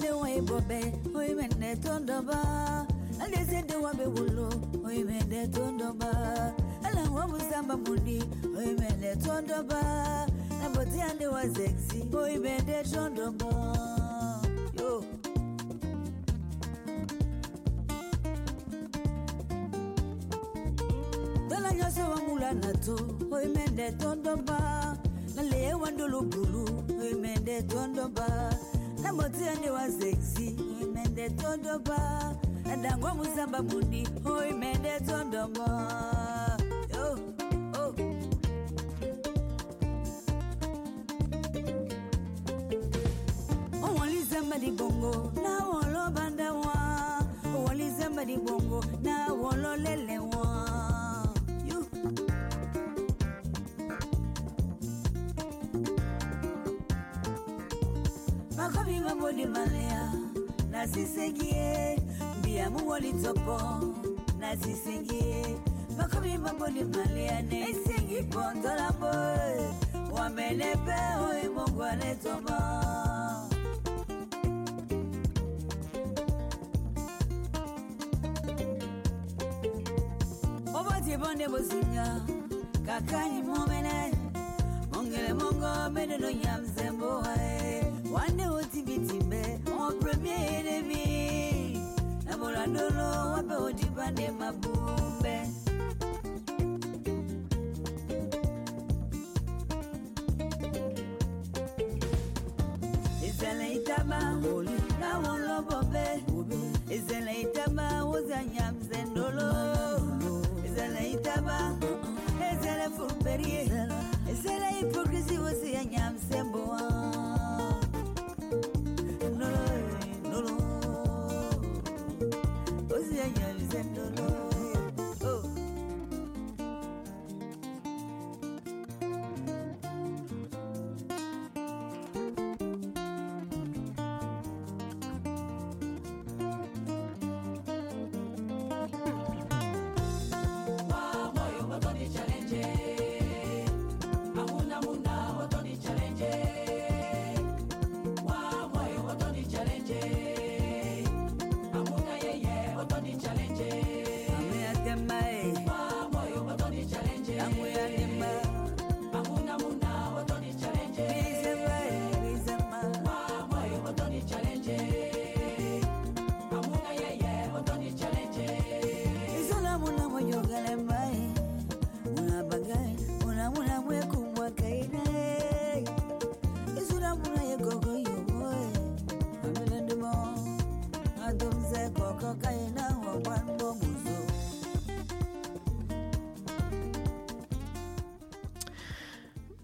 de way bobe hoy men the tondo ba ale se de wa be wulo hoy men de tondo ba ala wa musamba muni hoy men de tondo ba na sexy hoy men de tondo nasisengi ye mbiyamu wolitopo nasisengi ye bakomi maboli maliane. Esengi pondolambo wamele mpe oyo mongo aletomo oboti bonde bozinga kakani momene. Mongele mongo meneno ya mzembo wae wane otingi otipande mabumbe. Ezele itaba oli na wolobobe ezele itaba wozanyamzendolo ezele itaba ezele furberie ezele hipokrisi wosi ya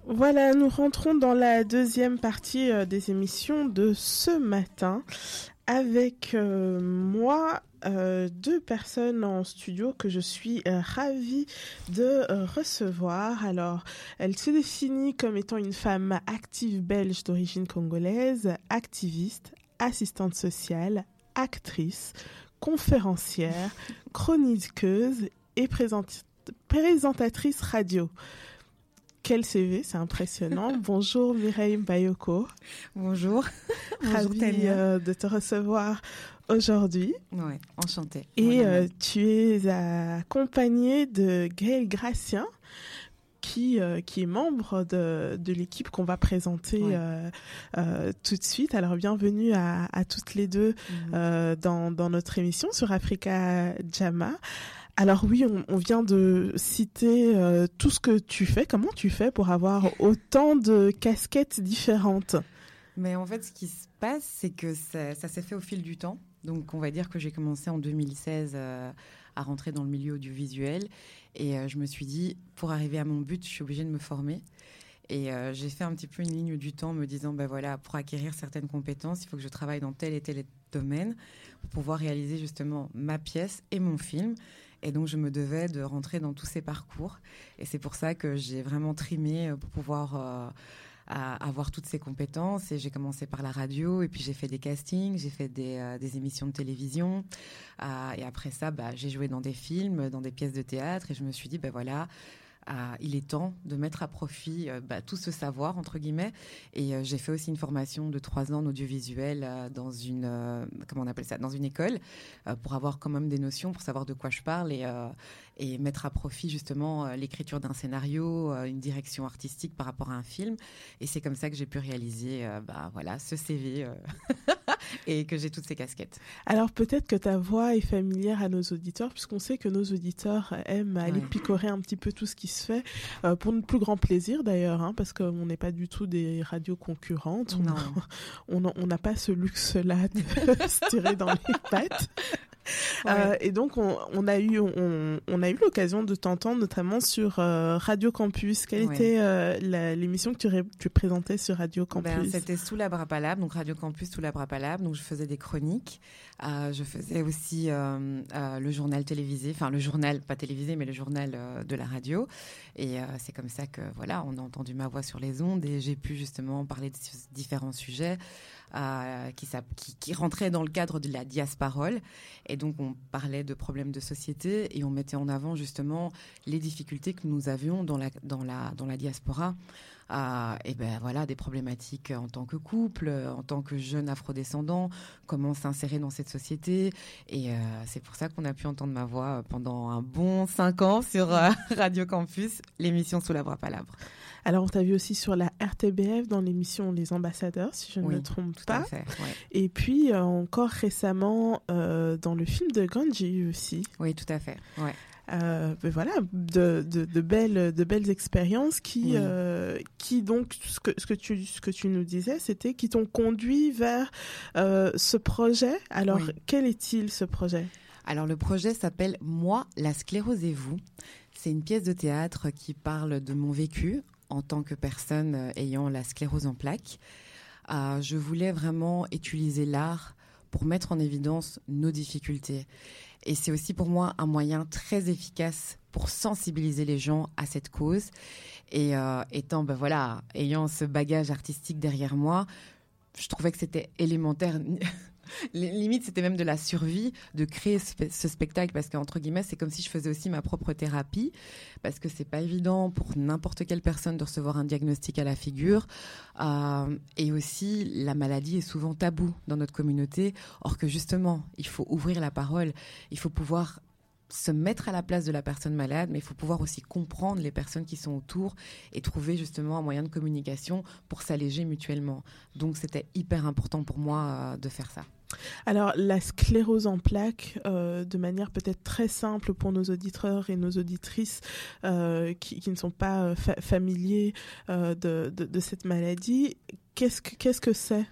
Voilà, nous rentrons dans la deuxième partie euh, des émissions de ce matin avec euh, moi euh, deux personnes en studio que je suis ravie de recevoir. Alors, elle se définit comme étant une femme active belge d'origine congolaise, activiste, assistante sociale, actrice, conférencière, chroniqueuse et présentatrice radio. Quel CV, c'est impressionnant. Bonjour Mireille Bayoko. Bonjour. Ravie euh, de te recevoir aujourd'hui. Ouais, enchantée. Et Voilà. euh, tu es accompagnée de Gaël Gracien, qui, euh, qui est membre de, de l'équipe qu'on va présenter Ouais. euh, euh, tout de suite. Alors bienvenue à, à toutes les deux euh, dans, dans notre émission sur Africa Jama. Alors oui, on, on vient de citer euh, tout ce que tu fais. Comment tu fais pour avoir autant de casquettes différentes? Mais en fait, ce qui se passe, c'est que ça, ça s'est fait au fil du temps. Donc, on va dire que j'ai commencé en 2016 euh, à rentrer dans le milieu audiovisuel. Et euh, je me suis dit, pour arriver à mon but, je suis obligée de me former. Et euh, j'ai fait un petit peu une ligne du temps, me disant, ben voilà, pour acquérir certaines compétences, il faut que je travaille dans tel et tel domaine pour pouvoir réaliser justement ma pièce et mon film. Et donc, je me devais de rentrer dans tous ces parcours. Et c'est pour ça que j'ai vraiment trimé euh, pour pouvoir euh, avoir toutes ces compétences. Et j'ai commencé par la radio, et puis j'ai fait des castings, j'ai fait des, euh, émissions de télévision. Et après ça, bah, j'ai joué dans des films, dans des pièces de théâtre, et je me suis dit, ben voilà, il est temps de mettre à profit euh, bah, tout ce savoir entre guillemets. Et euh, j'ai fait aussi une formation de trois ans en audiovisuel euh, dans une comment on appelle ça dans une école pour avoir quand même des notions pour savoir de quoi je parle et et mettre à profit justement l'écriture d'un scénario, une direction artistique par rapport à un film. Et c'est comme ça que j'ai pu réaliser bah, voilà ce CV et que j'ai toutes ces casquettes. Alors peut-être que ta voix est familière à nos auditeurs puisqu'on sait que nos auditeurs aiment aller picorer un petit peu tout ce qui se fait, euh, pour notre plus grand plaisir d'ailleurs, hein, parce qu'on n'est pas du tout des radios concurrentes. On n'a pas ce luxe-là de se tirer dans les pattes. Euh, et donc, on, a eu, on, a eu l'occasion de t'entendre notamment sur euh, Radio Campus. Quelle était euh, l'émission que tu, tu, présentais sur Radio ben, Campus? C'était Sous la Brapalab, donc Radio Campus Sous la Brapalab. Donc, je faisais des chroniques. je faisais aussi le journal télévisé, enfin le journal, pas télévisé, mais le journal de la radio. Et c'est comme ça que, voilà, on a entendu ma voix sur les ondes et j'ai pu justement parler de différents sujets. Qui, qui, rentrait dans le cadre de la diasparole. Et donc, on parlait de problèmes de société et on mettait en avant justement les difficultés que nous avions dans la, dans la, dans la diaspora. Euh, et ben voilà des problématiques en tant que couple, en tant que jeune afrodescendant, comment s'insérer dans cette société. Et euh, c'est pour ça qu'on a pu entendre ma voix pendant un bon cinq ans sur Radio Campus, l'émission Sous la bras palabre. Alors, on t'a vu aussi sur la RTBF dans l'émission Les Ambassadeurs, si je ne me trompe pas. Et puis, euh, encore récemment, euh, dans le film de Gandhi aussi. Oui, tout à fait. Ouais. Euh, ben voilà, de, de, belles, de belles expériences qui, qui donc, ce que, ce, que tu, ce que tu nous disais, c'était qui t'ont conduit vers ce projet. Alors, quel est-il ce projet? Alors, le projet s'appelle Moi, la sclérose et vous. C'est une pièce de théâtre qui parle de mon vécu en tant que personne euh, ayant la sclérose en plaques. Euh, je voulais vraiment utiliser l'art pour mettre en évidence nos difficultés. Et c'est aussi pour moi un moyen très efficace pour sensibiliser les gens à cette cause. Et euh, étant, ben voilà, ayant ce bagage artistique derrière moi, je trouvais que c'était élémentaire Limite, c'était même de la survie de créer ce, spectacle parce qu'entre guillemets, c'est comme si je faisais aussi ma propre thérapie parce que c'est pas évident pour n'importe quelle personne de recevoir un diagnostic à la figure. Euh, et aussi, la maladie est souvent tabou dans notre communauté. Or que justement, il faut ouvrir la parole, il faut pouvoir se mettre à la place de la personne malade, mais il faut pouvoir aussi comprendre les personnes qui sont autour et trouver justement un moyen de communication pour s'alléger mutuellement. Donc c'était hyper important pour moi euh, de faire ça. Alors, la sclérose en plaques, euh, de manière peut-être très simple pour nos auditeurs et nos auditrices euh, qui, ne sont pas familiers de, cette maladie, qu'est-ce que c'est?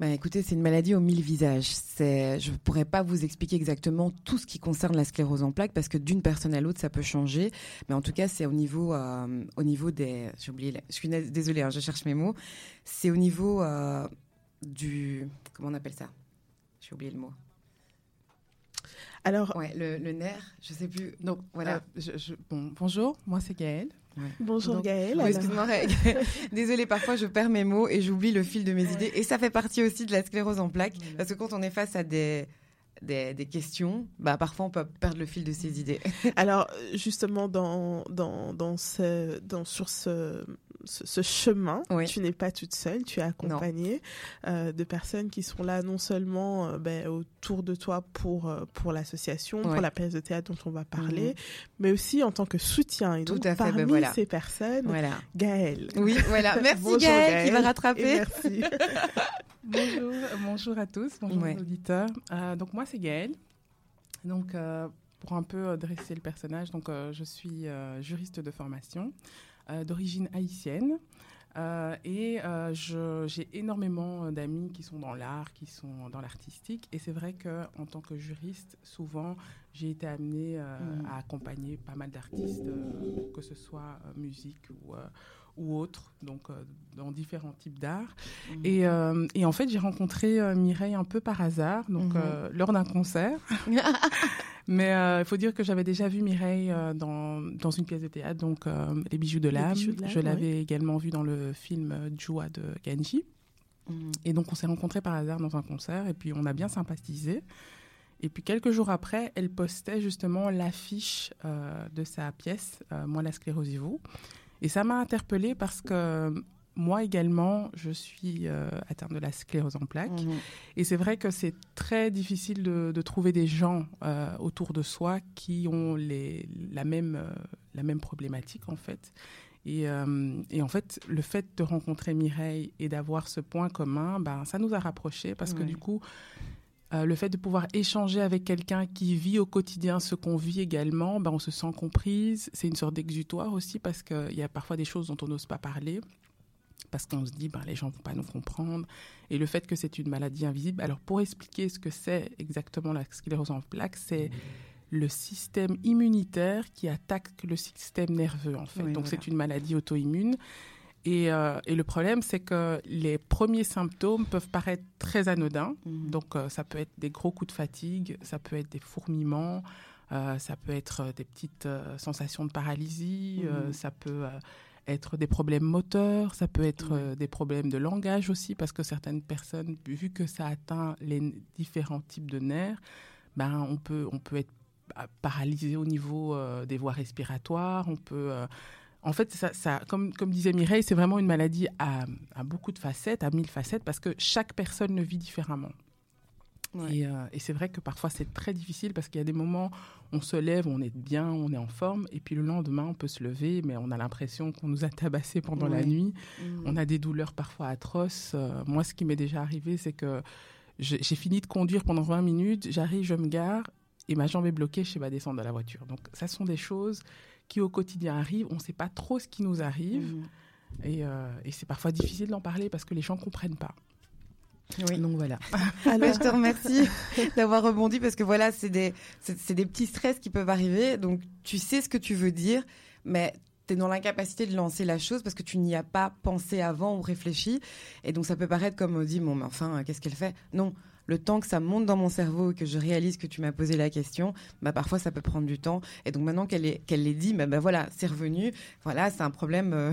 Bah, écoutez, c'est une maladie aux mille visages. Je ne pourrais pas vous expliquer exactement tout ce qui concerne la sclérose en plaques parce que d'une personne à l'autre, ça peut changer. Mais en tout cas, c'est au niveau, euh, au niveau des. J'ai oublié. Je suis désolée, hein, je cherche mes mots. C'est au niveau euh, du. Comment on appelle ça? J'ai oublié le mot. Alors. Ouais, le, nerf, je sais plus. Donc, voilà. Euh, bon, bonjour, moi c'est Gaëlle. Bonjour Gaëlle. Excuse-moi, désolée, parfois je perds mes mots et j'oublie le fil de mes idées. Et ça fait partie aussi de la sclérose en plaques, parce que quand on est face à des, des, des, questions, bah, parfois on peut perdre le fil de ses idées. Alors, justement, dans, dans, dans ce, dans, sur ce, ce, chemin, tu n'es pas toute seule, tu es accompagnée euh, de personnes qui sont là non seulement euh, ben, autour de toi pour, euh, pour l'association, pour la pièce de théâtre dont on va parler, mhm. mais aussi en tant que soutien. Et donc, ben parmi ces personnes, voilà. Gaëlle. Oui, voilà. Merci Gaëlle, qui va rattraper. Merci. bonjour, bonjour à tous, bonjour aux auditeurs. donc moi, c'est Gaëlle. Donc, pour un peu dresser le personnage, donc je suis juriste de formation. Euh, d'origine haïtienne. Euh, et euh, j'ai énormément d'amis qui sont dans l'art, qui sont dans l'artistique. Et c'est vrai qu'en tant que juriste, souvent, j'ai été amenée mm. à accompagner pas mal d'artistes, que ce soit musique ou, ou autre, donc dans différents types d'art. Mm. Et, et, en fait, j'ai rencontré Mireille un peu par hasard, donc mm-hmm. lors d'un concert. Mais euh, il faut dire que j'avais déjà vu Mireille euh, dans, dans une pièce de théâtre, donc euh, Les bijoux de l'âme. Je l'avais également vu dans le film Joua de Genji. Mm. Et donc on s'est rencontrés par hasard dans un concert et puis on a bien sympathisé. Et puis quelques jours après, elle postait justement l'affiche de sa pièce, Moi la sclérosivou. Et ça m'a interpellée parce que moi également, je suis euh, atteinte de la sclérose en plaques. Mhm. Et c'est vrai que c'est très difficile de, trouver des gens euh, autour de soi qui ont les, la, même, euh, la même problématique, en fait. Et, et, en fait, le fait de rencontrer Mireille et d'avoir ce point commun, ben, ça nous a rapprochés parce que du coup, le fait de pouvoir échanger avec quelqu'un qui vit au quotidien ce qu'on vit également, ben, on se sent comprise. C'est une sorte d'exutoire aussi parce qu'il y a parfois des choses dont on n'ose pas parler parce qu'on se dit, ben, les gens ne vont pas nous comprendre. Et le fait que c'est une maladie invisible. Alors, pour expliquer ce que c'est exactement la sclérose en plaques, c'est le système immunitaire qui attaque le système nerveux, en fait. Donc, c'est une maladie auto-immune. Et, euh, et, le problème, c'est que les premiers symptômes peuvent paraître très anodins. Mhm. Donc, euh, ça peut être des gros coups de fatigue, ça peut être des fourmillements, euh, ça peut être des petites sensations de paralysie, mhm. ça peut être des problèmes moteurs, ça peut être des problèmes de langage aussi, parce que certaines personnes, vu que ça atteint les différents types de nerfs, ben, on, peut, on peut être bah, paralysé au niveau des voies respiratoires, on peut... En fait, ça, ça, comme, comme disait Mireille, c'est vraiment une maladie à, à, beaucoup de facettes, à mille facettes, parce que chaque personne le vit différemment. Euh, et, c'est vrai que parfois c'est très difficile parce qu'il y a des moments où on se lève, on est bien, on est en forme, et puis le lendemain on peut se lever, mais on a l'impression qu'on nous a tabassé pendant la nuit. Mmh. On a des douleurs parfois atroces. Euh, moi, ce qui m'est déjà arrivé, c'est que j'ai fini de conduire pendant 20 minutes, j'arrive, je me gare, et ma jambe est bloquée, je ne sais pas descendre de la voiture. Donc ça sont des choses qui au quotidien arrivent, on ne sait pas trop ce qui nous arrive, mmh. et, euh, et c'est parfois difficile d'en parler parce que les gens ne comprennent pas. Oui. Donc voilà. Alors, je te remercie d'avoir rebondi parce que voilà, c'est des, c'est, des petits stress qui peuvent arriver. Donc tu sais ce que tu veux dire, mais tu es dans l'incapacité de lancer la chose parce que tu n'y as pas pensé avant ou réfléchi. Et donc ça peut paraître comme on dit, bon, mais enfin, qu'est-ce qu'elle fait? Non, le temps que ça monte dans mon cerveau et que je réalise que tu m'as posé la question, bah parfois ça peut prendre du temps. Et donc maintenant qu'elle l'ait dit, bah, bah, voilà, c'est revenu. Voilà, c'est un problème euh,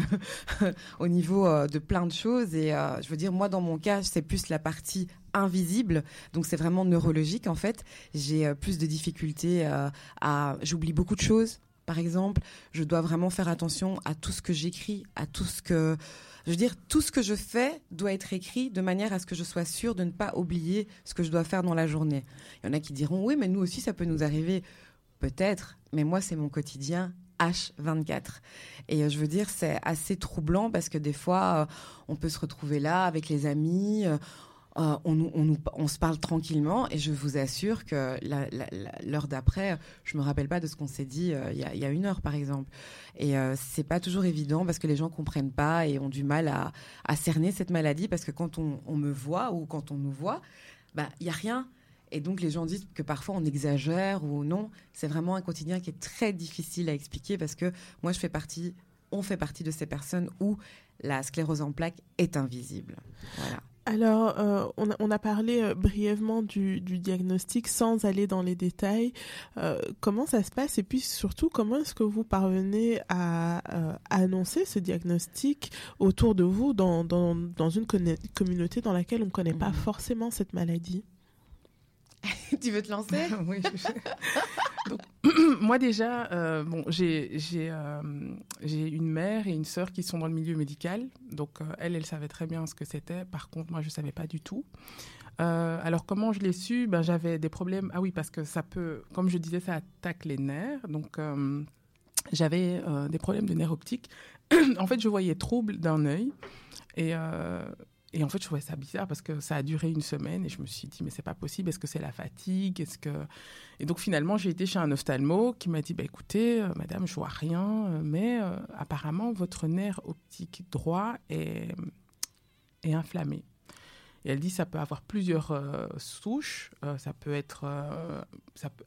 au niveau euh, de plein de choses. Et euh, je veux dire, moi dans mon cas, c'est plus la partie invisible, donc c'est vraiment neurologique en fait. J'ai plus de difficultés à, j'oublie beaucoup de choses. Par exemple, je dois vraiment faire attention à tout ce que j'écris, à tout ce que je veux dire, tout ce que je fais doit être écrit de manière à ce que je sois sûre de ne pas oublier ce que je dois faire dans la journée. Il y en a qui diront, oui, mais nous aussi, ça peut nous arriver. Peut-être, mais moi, c'est mon quotidien H24. Et euh, je veux dire, c'est assez troublant parce que des fois, euh, on peut se retrouver là avec les amis, euh, euh, on, on, on, se parle tranquillement et je vous assure que l'heure d'après, je me rappelle pas de ce qu'on s'est dit euh, il y, a, une heure par exemple. Et euh, c'est pas toujours évident parce que les gens comprennent pas et ont du mal à, cerner cette maladie parce que quand on, me voit ou quand on nous voit, bah il y a rien. Et donc les gens disent que parfois on exagère ou non. C'est vraiment un quotidien qui est très difficile à expliquer parce que moi je fais partie, on fait partie de ces personnes où la sclérose en plaques est invisible. Voilà. Alors, euh, on, a, parlé euh, brièvement du, diagnostic sans aller dans les détails. Euh, comment ça se passe et puis surtout, comment est-ce que vous parvenez à, annoncer ce diagnostic autour de vous dans, dans, une communauté dans laquelle on ne connaît pas mmh. forcément cette maladie? Tu veux te lancer? Oui. moi déjà, euh, bon, j'ai euh, une mère et une sœur qui sont dans le milieu médical. Donc euh, elle, elle savait très bien ce que c'était. Par contre, moi, je savais pas du tout. alors comment je l'ai su? Ben, J'avais des problèmes. Ah oui, parce que ça peut, comme je disais, ça attaque les nerfs. Donc j'avais des problèmes de nerfs optiques. en fait, je voyais trouble d'un œil. Et et en fait, je trouvais ça bizarre parce que ça a duré une semaine et je me suis dit, mais c'est pas possible. Est-ce que c'est la fatigue Est-ce que Et donc finalement, j'ai été chez un ophtalmo qui m'a dit, bah, écoutez, euh, madame, je vois rien, euh, mais euh, apparemment, votre nerf optique droit est, est inflammé. Et elle dit ça peut avoir plusieurs euh, souches. Euh, ça peut être. Euh,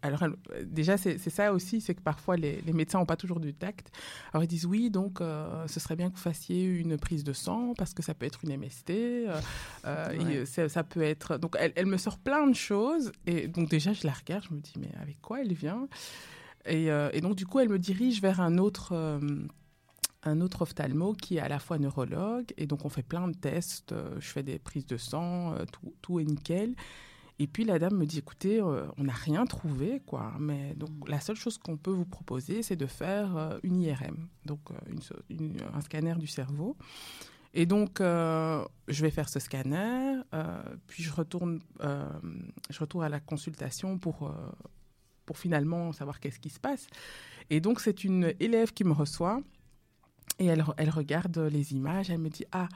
alors, déjà, c'est ça aussi, c'est que parfois les, médecins n'ont pas toujours du tact. Alors, ils disent oui, donc ce serait bien que vous fassiez une prise de sang parce que ça peut être une MST. ça peut être. Donc, elle, elle, me sort plein de choses. Et donc, déjà, je la regarde, je me dis, mais avec quoi elle vient? Et, et, donc, du coup, elle me dirige vers un autre un autre ophtalmo qui est à la fois neurologue. Et donc, on fait plein de tests. Euh, je fais des prises de sang, euh, tout, est nickel. Et puis la dame me dit, écoutez, euh, on n'a rien trouvé, quoi. Mais donc la seule chose qu'on peut vous proposer, c'est de faire une IRM, donc un scanner du cerveau. Et donc, je vais faire ce scanner, puis je retourne, je retourne à la consultation pour, pour finalement savoir qu'est-ce qui se passe. Et donc, c'est une élève qui me reçoit et elle, regarde les images, elle me dit, ah,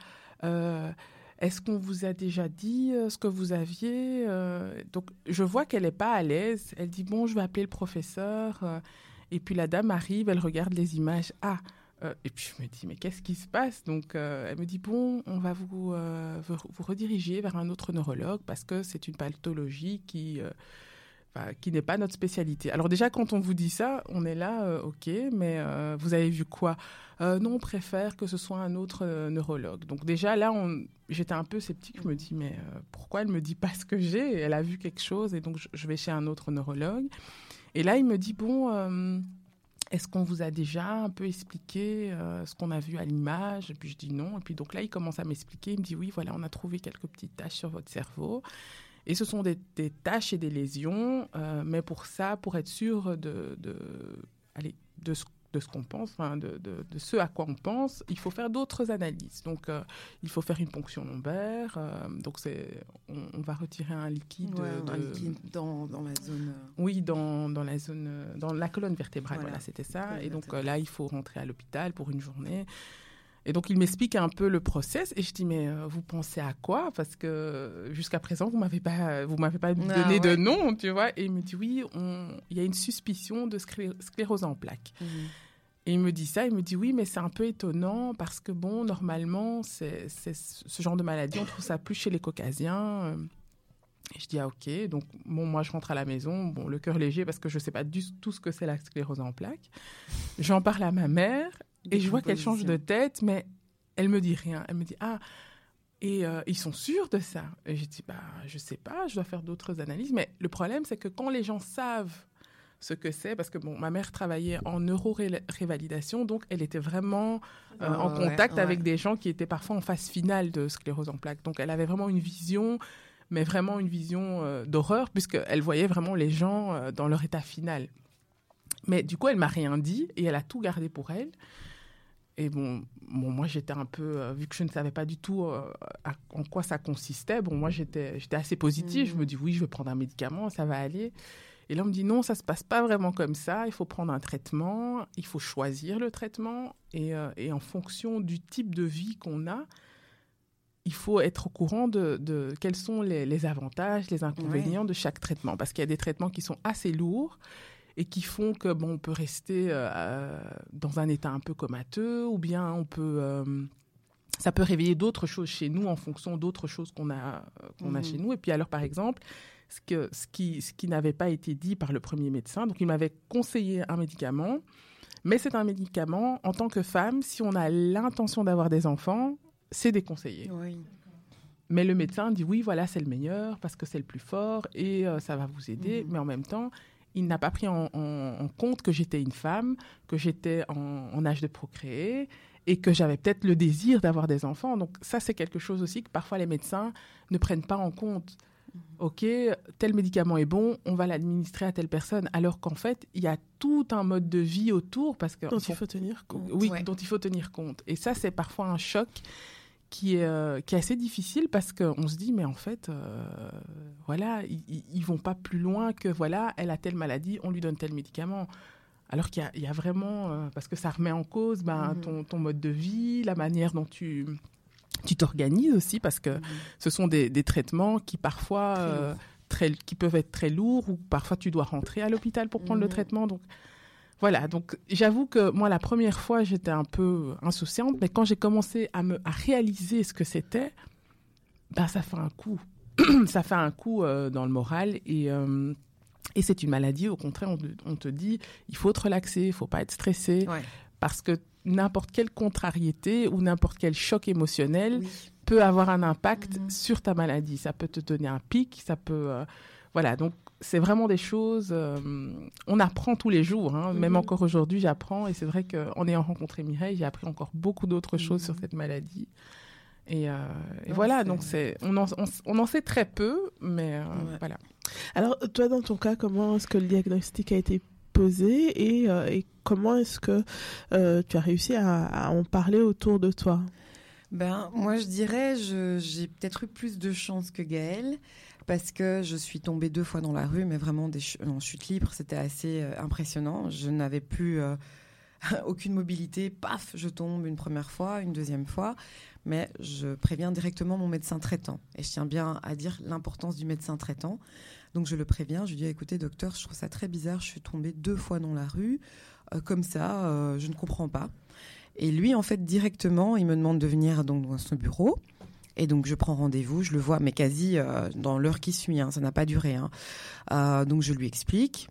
est-ce qu'on vous a déjà dit euh, ce que vous aviez euh, Donc, je vois qu'elle n'est pas à l'aise. Elle dit, bon, je vais appeler le professeur. Euh, et puis la dame arrive, elle regarde les images. Ah, et puis je me dis, mais qu'est-ce qui se passe? Donc, elle me dit, bon, on va vous, vous rediriger vers un autre neurologue parce que c'est une pathologie qui qui n'est pas notre spécialité. Alors déjà, quand on vous dit ça, on est là, euh, ok, mais euh, vous avez vu quoi? Euh, Non, on préfère que ce soit un autre neurologue. Donc déjà, là, j'étais un peu sceptique. Je me dis, mais pourquoi elle me dit pas ce que j'ai? Elle a vu quelque chose, et donc je, vais chez un autre neurologue. Et là, il me dit, bon, est-ce qu'on vous a déjà un peu expliqué ce qu'on a vu à l'image? Et puis je dis non. Et puis donc là, il commence à m'expliquer. Il me dit, oui, voilà, on a trouvé quelques petites taches sur votre cerveau. Et ce sont des, des taches et des lésions, euh, mais pour ça, pour être sûr de, de, allez, de ce de ce qu'on pense, de, de, de, ce à quoi on pense, il faut faire d'autres analyses. Donc, euh, il faut faire une ponction lombaire. Euh, donc, c'est, on, va retirer un liquide, un liquide dans, dans, la zone. Oui, dans, dans, la zone, dans la colonne vertébrale. Voilà, c'était ça. Et donc là, il faut rentrer à l'hôpital pour une journée. Et donc, il m'explique un peu le process. Et je dis, mais euh, vous pensez à quoi? Parce que jusqu'à présent, vous m'avez pas, vous m'avez pas ah donné de nom, tu vois? Et il me dit, oui, il y a une suspicion de sclérose en plaques. Mhm. Et il me dit ça, il me dit oui, mais c'est un peu étonnant parce que, bon, normalement, c'est ce genre de maladie, on trouve ça plus chez les caucasiens. Et je dis, ah ok, donc bon, moi je rentre à la maison, bon, le cœur léger parce que je ne sais pas du tout ce que c'est la sclérose en plaques. J'en parle à ma mère et je vois qu'elle change de tête, mais elle me dit rien. Elle me dit ah et euh, ils sont sûrs de ça? Et je dis bah je sais pas, je dois faire d'autres analyses. Mais le problème c'est que quand les gens savent ce que c'est, parce que bon, ma mère travaillait en neuro-révalidation, donc elle était vraiment euh, en contact avec des gens qui étaient parfois en phase finale de sclérose en plaques. Donc elle avait vraiment une vision, mais vraiment une vision euh, d'horreur, puisqu'elle voyait vraiment les gens dans leur état final. Mais du coup, elle m'a rien dit et elle a tout gardé pour elle. Et bon, bon moi j'étais un peu, euh, vu que je ne savais pas du tout euh, en quoi ça consistait, bon moi j'étais, assez positive. Je me dis oui, je vais prendre un médicament, ça va aller. Et là on me dit non, ça se passe pas vraiment comme ça. Il faut prendre un traitement, il faut choisir le traitement et, euh, et en fonction du type de vie qu'on a, il faut être au courant de, de quels sont les, les, avantages, les inconvénients de chaque traitement, parce qu'il y a des traitements qui sont assez lourds et qui font que bon, on peut rester euh, dans un état un peu comateux, ou bien on peut, euh, ça peut réveiller d'autres choses chez nous en fonction d'autres choses qu'on a, qu'on a mhm. chez nous. Et puis alors, par exemple, ce, que, ce qui, ce qui n'avait pas été dit par le premier médecin, donc il m'avait conseillé un médicament, mais c'est un médicament, en tant que femme, si on a l'intention d'avoir des enfants, c'est déconseillé. Mais le médecin dit oui, voilà, c'est le meilleur parce que c'est le plus fort et euh, ça va vous aider. Mhm. Mais en même temps, il n'a pas pris en, compte que j'étais une femme, que j'étais en, âge de procréer et que j'avais peut-être le désir d'avoir des enfants. Donc ça, c'est quelque chose aussi que parfois les médecins ne prennent pas en compte. Mhm. OK, tel médicament est bon, on va l'administrer à telle personne, alors qu'en fait, il y a tout un mode de vie autour parce que dont il faut tenir compte. Oui, dont il faut tenir compte. Et ça, c'est parfois un choc qui est, euh, qui est assez difficile parce qu'on se dit, mais en fait, euh, voilà, ils, ne vont pas plus loin que, voilà, elle a telle maladie, on lui donne tel médicament. Alors qu'il y, a vraiment, euh, parce que ça remet en cause ben, mhm. ton, ton, mode de vie, la manière dont tu tu t'organises aussi, parce que mhm. ce sont des, des, traitements qui parfois, très, qui peuvent être très lourds, ou parfois tu dois rentrer à l'hôpital pour prendre le mhm. traitement. Donc, voilà, donc j'avoue que moi, la première fois, j'étais un peu insouciante, mais quand j'ai commencé à, me, à réaliser ce que c'était, ben, ça fait un coup. ça fait un coup euh, dans le moral et, euh, et c'est une maladie. Au contraire, on, te dit, il faut te relaxer, il faut pas être stressé, parce que n'importe quelle contrariété ou n'importe quel choc émotionnel peut avoir un impact mm-hmm. sur ta maladie. Ça peut te donner un pic, ça peut... Euh, voilà, donc c'est vraiment des choses. Euh, on apprend tous les jours, hein. même mhm. encore aujourd'hui, j'apprends. Et c'est vrai qu'en ayant rencontré Mireille, j'ai appris encore beaucoup d'autres choses sur mhm. cette maladie. Et, voilà, donc c'est, on en, on, en, sait très peu, mais voilà. Alors, toi, dans ton cas, comment est-ce que le diagnostic a été posé et, et comment est-ce que tu as réussi à, à, en parler autour de toi? Ben, Moi, je dirais, j'ai peut-être eu plus de chance que Gaëlle parce que je suis tombée deux fois dans la rue, mais vraiment des en chute libre, c'était assez impressionnant. Je n'avais plus aucune mobilité, paf, je tombe une première fois, une deuxième fois, mais je préviens directement mon médecin traitant. Et je tiens bien à dire l'importance du médecin traitant. Donc je le préviens, je lui dis écoutez docteur, je trouve ça très bizarre, je suis tombée deux fois dans la rue, euh, comme ça, euh, je ne comprends pas. Et lui, en fait, directement, il me demande de venir donc dans son bureau. Et donc je prends rendez-vous, je le vois, mais quasi euh, dans l'heure qui suit, hein, ça n'a pas duré. Hein. donc je lui explique,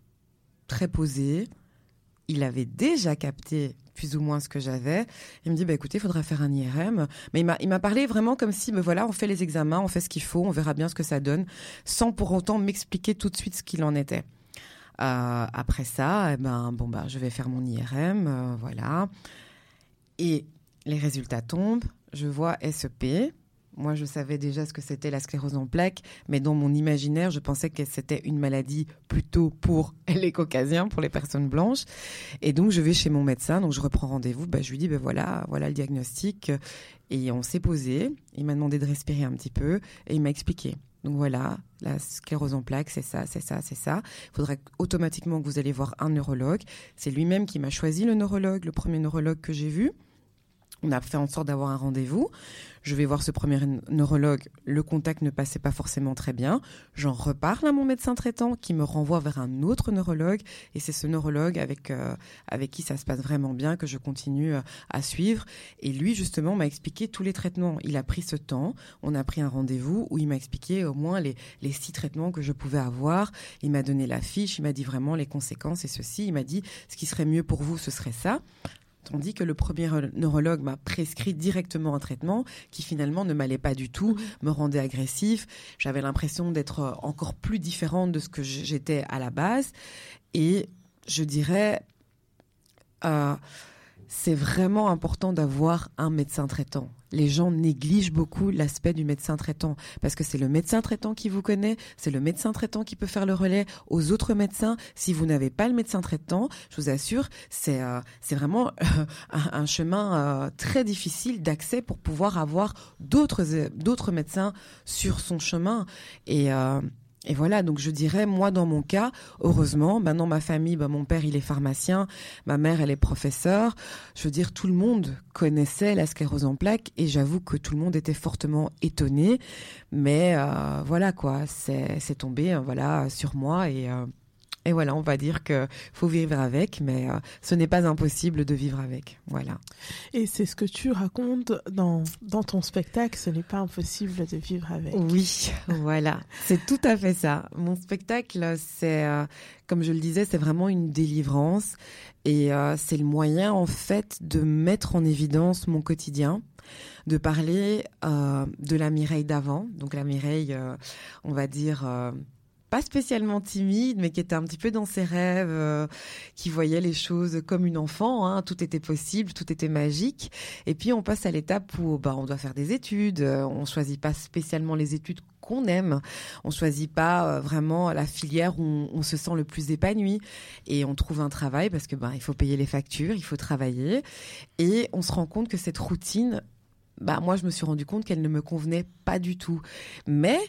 très posé, il avait déjà capté plus ou moins ce que j'avais. Il me dit, bah, écoutez, il faudra faire un IRM. Mais il m'a parlé vraiment comme si, ben voilà, on fait les examens, on fait ce qu'il faut, on verra bien ce que ça donne, sans pour autant m'expliquer tout de suite ce qu'il en était. Euh, après ça, eh ben, bon, bah, je vais faire mon IRM, euh, voilà. Et les résultats tombent, je vois SEP, moi, je savais déjà ce que c'était la sclérose en plaques, mais dans mon imaginaire, je pensais que c'était une maladie plutôt pour les caucasiens, pour les personnes blanches. Et donc, je vais chez mon médecin, donc je reprends rendez-vous. Bah, je lui dis, ben voilà, voilà le diagnostic. Et on s'est posé. Il m'a demandé de respirer un petit peu et il m'a expliqué. Donc voilà, la sclérose en plaques, c'est ça, c'est ça, c'est ça. Il faudrait automatiquement que vous allez voir un neurologue. C'est lui-même qui m'a choisi le neurologue, le premier neurologue que j'ai vu. On a fait en sorte d'avoir un rendez-vous. Je vais voir ce premier neurologue. Le contact ne passait pas forcément très bien. J'en reparle à mon médecin traitant qui me renvoie vers un autre neurologue. Et c'est ce neurologue avec, euh, avec qui ça se passe vraiment bien que je continue euh, à suivre. Et lui, justement, m'a expliqué tous les traitements. Il a pris ce temps. On a pris un rendez-vous où il m'a expliqué au moins les, les six traitements que je pouvais avoir. Il m'a donné la fiche. Il m'a dit vraiment les conséquences et ceci. Il m'a dit ce qui serait mieux pour vous, ce serait ça. Tandis que le premier neurologue m'a prescrit directement un traitement qui finalement ne m'allait pas du tout, me rendait agressif. J'avais l'impression d'être euh, encore plus différente de ce que j'étais à la base. Et je dirais, euh, c'est vraiment important d'avoir un médecin traitant. Les gens négligent beaucoup l'aspect du médecin traitant parce que c'est le médecin traitant qui vous connaît, c'est le médecin traitant qui peut faire le relais aux autres médecins. Si vous n'avez pas le médecin traitant, je vous assure, c'est euh, c'est vraiment euh, un, chemin euh, très difficile d'accès pour pouvoir avoir d'autres d'autres médecins sur son chemin et et voilà, donc je dirais, moi dans mon cas, heureusement, maintenant ma famille, bah, mon père il est pharmacien, ma mère elle est professeure, je veux dire, tout le monde connaissait la sclérose en plaques et j'avoue que tout le monde était fortement étonné, mais euh, voilà quoi, c'est tombé euh, voilà sur moi et euh, et voilà, on va dire que faut vivre avec, mais euh, ce n'est pas impossible de vivre avec. Voilà. Et c'est ce que tu racontes dans, dans ton spectacle, ce n'est pas impossible de vivre avec. Oui, voilà. C'est tout à fait ça. Mon spectacle, c'est, euh, comme je le disais, c'est vraiment une délivrance. Et euh, c'est le moyen, en fait, de mettre en évidence mon quotidien de parler de la Mireille d'avant, donc la Mireille, on va dire pas spécialement timide, mais qui était un petit peu dans ses rêves, euh, qui voyait les choses comme une enfant. Hein, tout était possible, tout était magique. Et puis on passe à l'étape où bah, on doit faire des études. Euh, on choisit pas spécialement les études qu'on aime. On choisit pas euh, vraiment la filière où on, se sent le plus épanoui. Et on trouve un travail parce que ben il faut payer les factures, il faut travailler. Et on se rend compte que cette routine bah moi je me suis rendu compte qu'elle ne me convenait pas du tout. Mais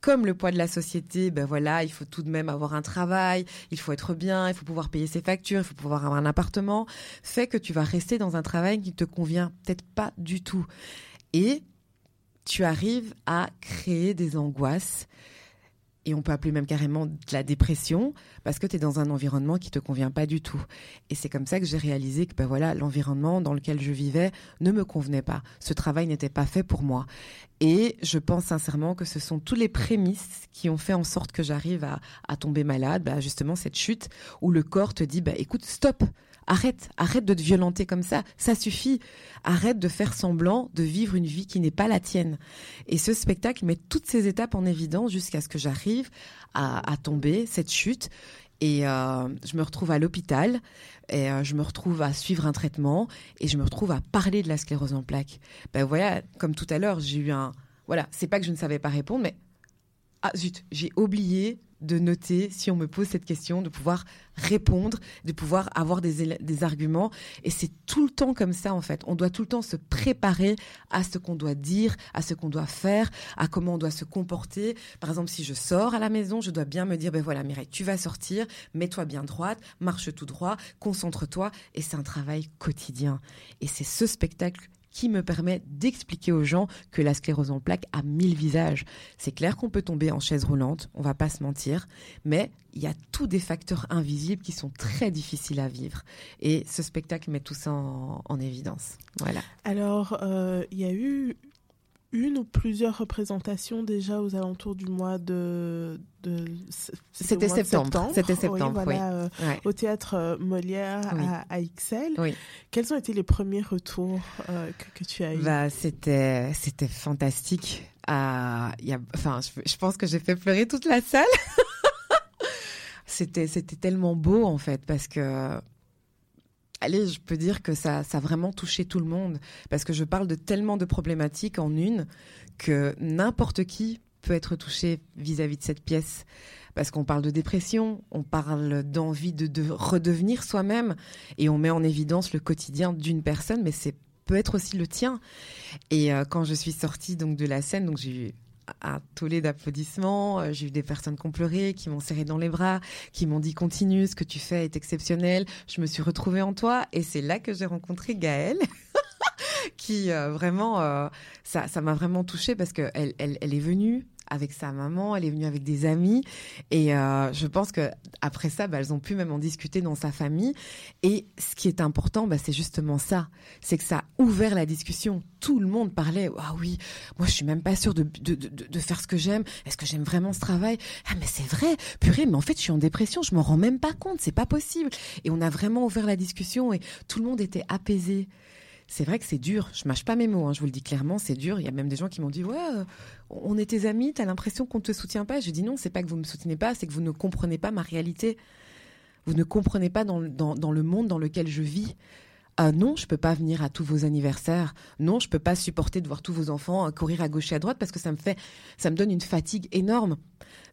comme le poids de la société, ben voilà, il faut tout de même avoir un travail, il faut être bien, il faut pouvoir payer ses factures, il faut pouvoir avoir un appartement, fait que tu vas rester dans un travail qui te convient peut-être pas du tout. Et tu arrives à créer des angoisses et on peut appeler même carrément de la dépression parce que tu es dans un environnement qui te convient pas du tout. Et c'est comme ça que j'ai réalisé que ben voilà, l'environnement dans lequel je vivais ne me convenait pas. Ce travail n'était pas fait pour moi. Et je pense sincèrement que ce sont tous les prémices qui ont fait en sorte que j'arrive à, à, tomber malade, ben justement cette chute où le corps te dit bah écoute, stop, Arrête, arrête de te violenter comme ça, ça suffit. Arrête de faire semblant de vivre une vie qui n'est pas la tienne. Et ce spectacle met toutes ces étapes en évidence jusqu'à ce que j'arrive à, tomber, cette chute. Et je me retrouve à l'hôpital, et je me retrouve à suivre un traitement, et je me retrouve à parler de la sclérose en plaques. Ben voilà, comme tout à l'heure, j'ai eu un... Voilà, c'est pas que je ne savais pas répondre, mais... Ah zut, j'ai oublié de noter, si on me pose cette question, de pouvoir répondre, de pouvoir avoir des, des arguments. Et c'est tout le temps comme ça, en fait. On doit tout le temps se préparer à ce qu'on doit dire, à ce qu'on doit faire, à comment on doit se comporter. Par exemple, si je sors à la maison, je dois bien me dire, ben voilà, Mireille, tu vas sortir, mets-toi bien droite, marche tout droit, concentre-toi. Et c'est un travail quotidien. Et c'est ce spectacle qui me permet d'expliquer aux gens que la sclérose en plaques a mille visages. C'est clair qu'on peut tomber en chaise roulante, on va pas se mentir, mais il y a tous des facteurs invisibles qui sont très difficiles à vivre. Et ce spectacle met tout ça en, évidence. Voilà. Alors, euh, il y a eu une ou plusieurs représentations déjà aux alentours du mois de. de C'était septembre. C'était septembre, oui, euh, Au théâtre euh, Molière à, à, XL. Quels ont été les premiers retours euh, que, tu as eus? Bah, C'était fantastique. Ah, y a, enfin, je, je pense que j'ai fait pleurer toute la salle. c'était tellement beau, en fait, parce que allez, je peux dire que ça, ça a vraiment touché tout le monde parce que je parle de tellement de problématiques en une que n'importe qui peut être touché vis-à-vis de cette pièce. Parce qu'on parle de dépression, on parle d'envie de, redevenir soi-même et on met en évidence le quotidien d'une personne, mais c'est peut être aussi le tien. Et euh, quand je suis sortie donc de la scène, donc j'ai eu un tollé d'applaudissements. Euh, j'ai eu des personnes qui ont pleuré, qui m'ont serré dans les bras, qui m'ont dit continue, ce que tu fais est exceptionnel. Je me suis retrouvée en toi et c'est là que j'ai rencontré Gaëlle. qui euh, vraiment euh, ça ça m'a vraiment touchée parce que elle, elle, elle est venue avec sa maman, elle est venue avec des amis. Et euh, je pense que après ça, bah, elles ont pu même en discuter dans sa famille. Et ce qui est important, bah, c'est justement ça. C'est que ça a ouvert la discussion. Tout le monde parlait. Ah oui, moi je suis même pas sûre de, de, de, de faire ce que j'aime. Est-ce que j'aime vraiment ce travail? Ah mais c'est vrai, purée, mais en fait je suis en dépression, je m'en rends même pas compte, c'est pas possible. Et on a vraiment ouvert la discussion et tout le monde était apaisé c'est vrai que c'est dur. Je mâche pas mes mots, hein, je vous le dis clairement, c'est dur. Il y a même des gens qui m'ont dit ouais, euh, on est tes amis, t'as l'impression qu'on te soutient pas. Je dis non, c'est pas que vous me soutenez pas, c'est que vous ne comprenez pas ma réalité. Vous ne comprenez pas dans, dans, le monde dans lequel je vis. Ah non, je peux pas venir à tous vos anniversaires. Non, je peux pas supporter de voir tous vos enfants euh, courir à gauche et à droite parce que ça me fait, ça me donne une fatigue énorme.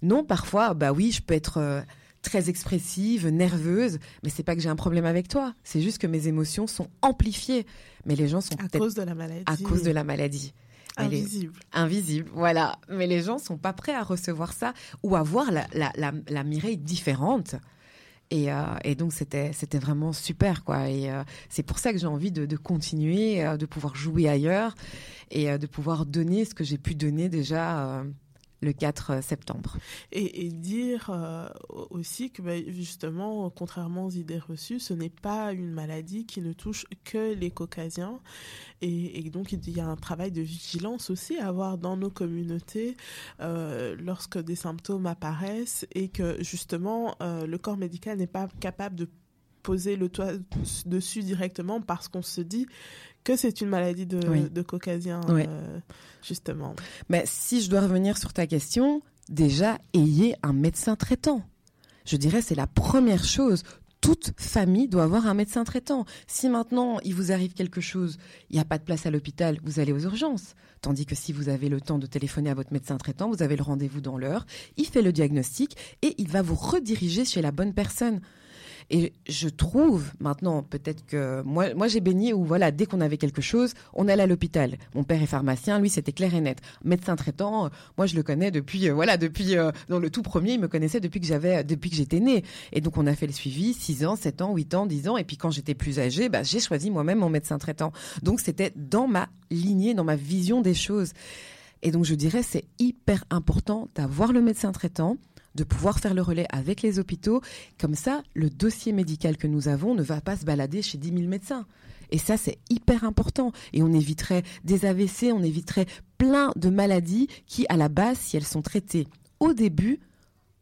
Non, parfois, bah oui, je peux être euh, très expressive, nerveuse, mais c'est pas que j'ai un problème avec toi. C'est juste que mes émotions sont amplifiées mais les gens sont à cause de la maladie. À cause de la maladie. Invisible. Invisible, voilà. Mais les gens sont pas prêts à recevoir ça ou à voir la, la, la, Mireille différente. Et, euh, et, donc c'était c'était vraiment super quoi et euh, c'est pour ça que j'ai envie de, de continuer euh, de pouvoir jouer ailleurs et de pouvoir donner ce que j'ai pu donner déjà le 4 septembre. Et, dire euh, aussi que bah, justement, contrairement aux idées reçues, ce n'est pas une maladie qui ne touche que les caucasiens. Et, donc, il y a un travail de vigilance aussi à avoir dans nos communautés euh, lorsque des symptômes apparaissent et que justement, euh, le corps médical n'est pas capable de poser le toit dessus directement parce qu'on se dit que c'est une maladie de, de caucasien, euh, justement. Mais si je dois revenir sur ta question, déjà, ayez un médecin traitant. Je dirais c'est la première chose. Toute famille doit avoir un médecin traitant. Si maintenant il vous arrive quelque chose, il n'y a pas de place à l'hôpital, vous allez aux urgences. Tandis que si vous avez le temps de téléphoner à votre médecin traitant, vous avez le rendez-vous dans l'heure, il fait le diagnostic et il va vous rediriger chez la bonne personne. Et je trouve maintenant, peut-être que moi, moi j'ai baigné où voilà, dès qu'on avait quelque chose, on allait à l'hôpital. Mon père est pharmacien, lui c'était clair et net. Médecin traitant, moi je le connais depuis, euh, voilà, depuis euh, dans le tout premier, il me connaissait depuis que j'avais, depuis que j'étais née. Et donc on a fait le suivi, 6 ans, 7 ans, 8 ans, 10 ans. Et puis quand j'étais plus âgée, bah, j'ai choisi moi-même mon médecin traitant. Donc c'était dans ma lignée, dans ma vision des choses. Et donc je dirais c'est hyper important d'avoir le médecin traitant de pouvoir faire le relais avec les hôpitaux. Comme ça, le dossier médical que nous avons ne va pas se balader chez 10 000 médecins. Et ça, c'est hyper important. Et on éviterait des AVC, on éviterait plein de maladies qui, à la base, si elles sont traitées au début,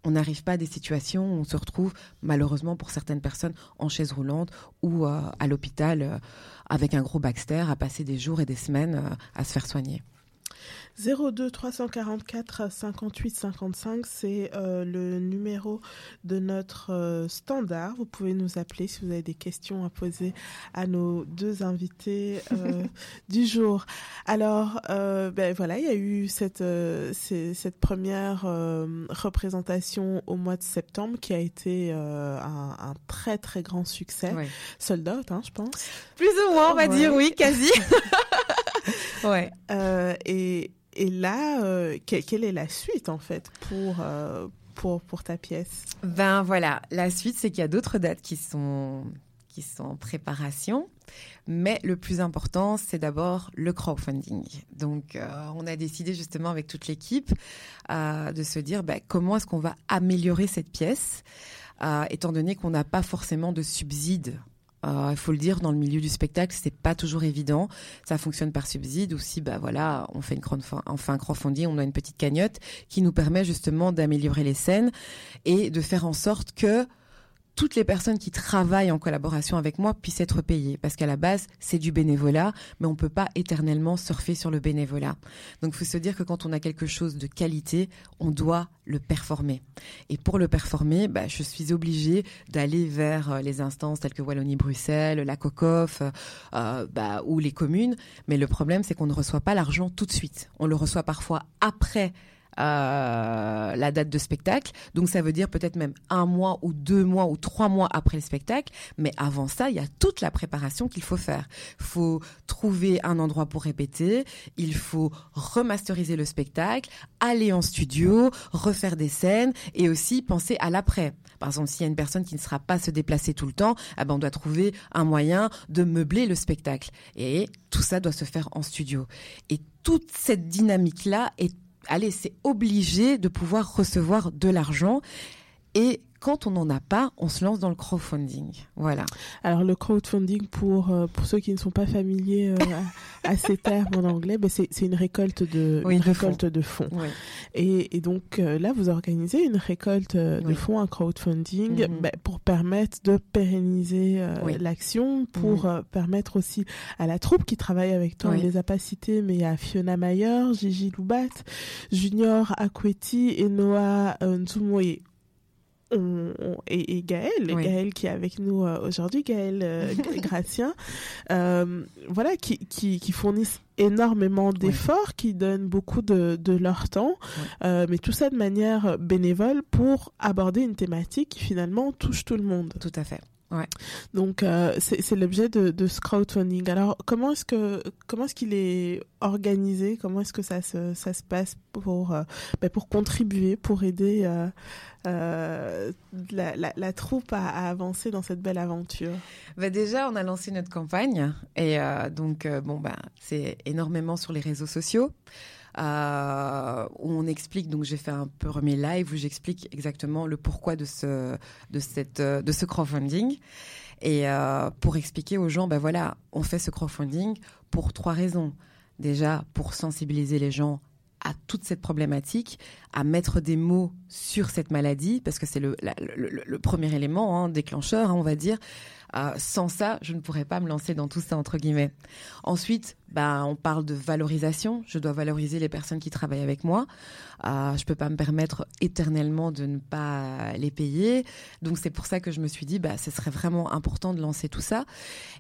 on n'arrive pas à des situations où on se retrouve, malheureusement pour certaines personnes, en chaise roulante ou euh, à l'hôpital euh, avec un gros Baxter à passer des jours et des semaines euh, à se faire soigner. 02 344 58 55, c'est euh, le numéro de notre euh, standard. Vous pouvez nous appeler si vous avez des questions à poser à nos deux invités euh, du jour. Alors, ben voilà, il y a eu cette, cette première représentation au mois de septembre qui a été un, un, très très grand succès. Sold out, hein, je pense. Plus ou moins, on va dire oui, quasi. ouais. et et là, euh, quelle, est la suite en fait pour, euh, pour, pour ta pièce? Ben voilà, la suite c'est qu'il y a d'autres dates qui sont, qui sont en préparation. Mais le plus important, c'est d'abord le crowdfunding. Donc, euh, on a décidé justement avec toute l'équipe de se dire ben, comment est-ce qu'on va améliorer cette pièce, étant donné qu'on n'a pas forcément de subsides il faut le dire, dans le milieu du spectacle, c'est pas toujours évident. Ça fonctionne par subside ou si, bah voilà, on fait une enfin un on a une petite cagnotte qui nous permet justement d'améliorer les scènes et de faire en sorte que toutes les personnes qui travaillent en collaboration avec moi puissent être payées. Parce qu'à la base, c'est du bénévolat, mais on ne peut pas éternellement surfer sur le bénévolat. Donc il faut se dire que quand on a quelque chose de qualité, on doit le performer. Et pour le performer, bah, je suis obligée d'aller vers euh, les instances telles que Wallonie-Bruxelles, la COCOF euh, bah, ou les communes. Mais le problème, c'est qu'on ne reçoit pas l'argent tout de suite. On le reçoit parfois après euh, la date de spectacle. Donc ça veut dire peut-être même un mois ou deux mois ou trois mois après le spectacle. Mais avant ça, il y a toute la préparation qu'il faut faire. Il faut trouver un endroit pour répéter. Il faut remasteriser le spectacle, aller en studio, refaire des scènes et aussi penser à l'après. Par exemple, s'il y a une personne qui ne sera pas se déplacer tout le temps, eh ben on doit trouver un moyen de meubler le spectacle. Et tout ça doit se faire en studio. Et toute cette dynamique-là est allez, c'est obligé de pouvoir recevoir de l'argent. Et quand on n'en a pas, on se lance dans le crowdfunding. Voilà. Alors le crowdfunding, pour, euh, pour ceux qui ne sont pas familiers euh, à, ces termes en anglais, ben c'est une récolte de, une récolte de fonds. Et, et, donc euh, là, vous organisez une récolte de fonds, un crowdfunding, ben, pour permettre de pérenniser l'action, pour permettre aussi à la troupe qui travaille avec toi, on les a pas cités, mais a Fiona Mayer, Gigi Loubat, Junior Akweti et Noah Nzumoye et, Gaël, Gaël qui est avec nous euh, aujourd'hui, Gaël euh, Gratien, euh, voilà, qui, qui, qui, fournissent énormément d'efforts, qui donnent beaucoup de, de leur temps, mais tout ça de manière bénévole pour aborder une thématique qui finalement touche tout le monde. Tout à fait. Ouais. Donc euh, c'est l'objet de, de, ce crowdfunding. Alors comment est-ce que comment est-ce qu'il est organisé? Comment est-ce que ça se ça se passe pour euh, ben, pour contribuer, pour aider euh, la, la, la, troupe à, à, avancer dans cette belle aventure? Bah Déjà, on a lancé notre campagne et donc bon bah c'est énormément sur les réseaux sociaux euh, où on explique. Donc j'ai fait un premier live où j'explique exactement le pourquoi de ce de cette de ce crowdfunding. Et euh, pour expliquer aux gens, ben voilà, on fait ce crowdfunding pour trois raisons. Déjà, pour sensibiliser les gens à toute cette problématique, à mettre des mots sur cette maladie, parce que c'est le, le, le, premier élément hein, déclencheur, hein, on va dire. Euh, sans ça, je ne pourrais pas me lancer dans tout ça, entre guillemets. Ensuite, ben, on parle de valorisation. Je dois valoriser les personnes qui travaillent avec moi. Euh, je peux pas me permettre éternellement de ne pas les payer. Donc c'est pour ça que je me suis dit, bah, ce serait vraiment important de lancer tout ça.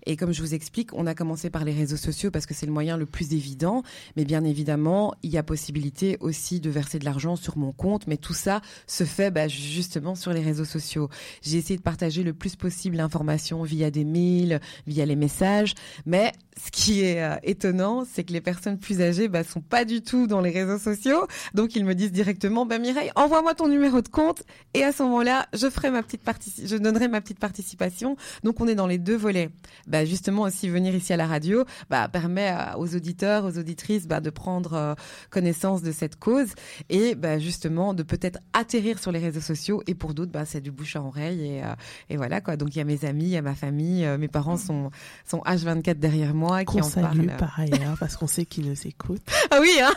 Et comme je vous explique, on a commencé par les réseaux sociaux parce que c'est le moyen le plus évident. Mais bien évidemment, il y a possibilité aussi de verser de l'argent sur mon compte. Mais tout ça se fait bah, justement sur les réseaux sociaux. J'ai essayé de partager le plus possible l'information via des mails, via les messages. Mais ce qui est euh, étonnant, c'est que les personnes plus âgées bah, sont pas du tout dans les réseaux sociaux. Donc ils me disent directement, bah Mireille, envoie-moi ton numéro de compte et à ce moment-là, je ferai ma petite je donnerai ma petite participation. Donc on est dans les deux volets. Bah justement aussi venir ici à la radio, bah permet aux auditeurs, aux auditrices, bah de prendre euh, connaissance de cette cause et bah justement de peut-être atterrir sur les réseaux sociaux. Et pour d'autres, bah c'est du bouche à oreille et, euh, et voilà quoi. Donc il y a mes amis, il y a ma famille, euh, mes parents sont sont H24 derrière moi qui en salue par ailleurs parce qu'on sait qu'ils nous écoutent. Ah oui hein.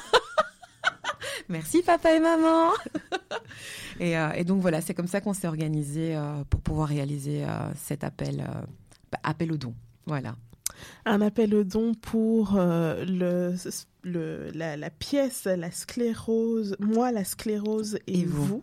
Merci papa et maman. Euh, et, donc voilà, c'est comme ça qu'on s'est organisé euh, pour pouvoir réaliser euh, cet appel, appel au don. Voilà. Un appel au don pour le le, la, pièce, la sclérose, moi la sclérose et, vous,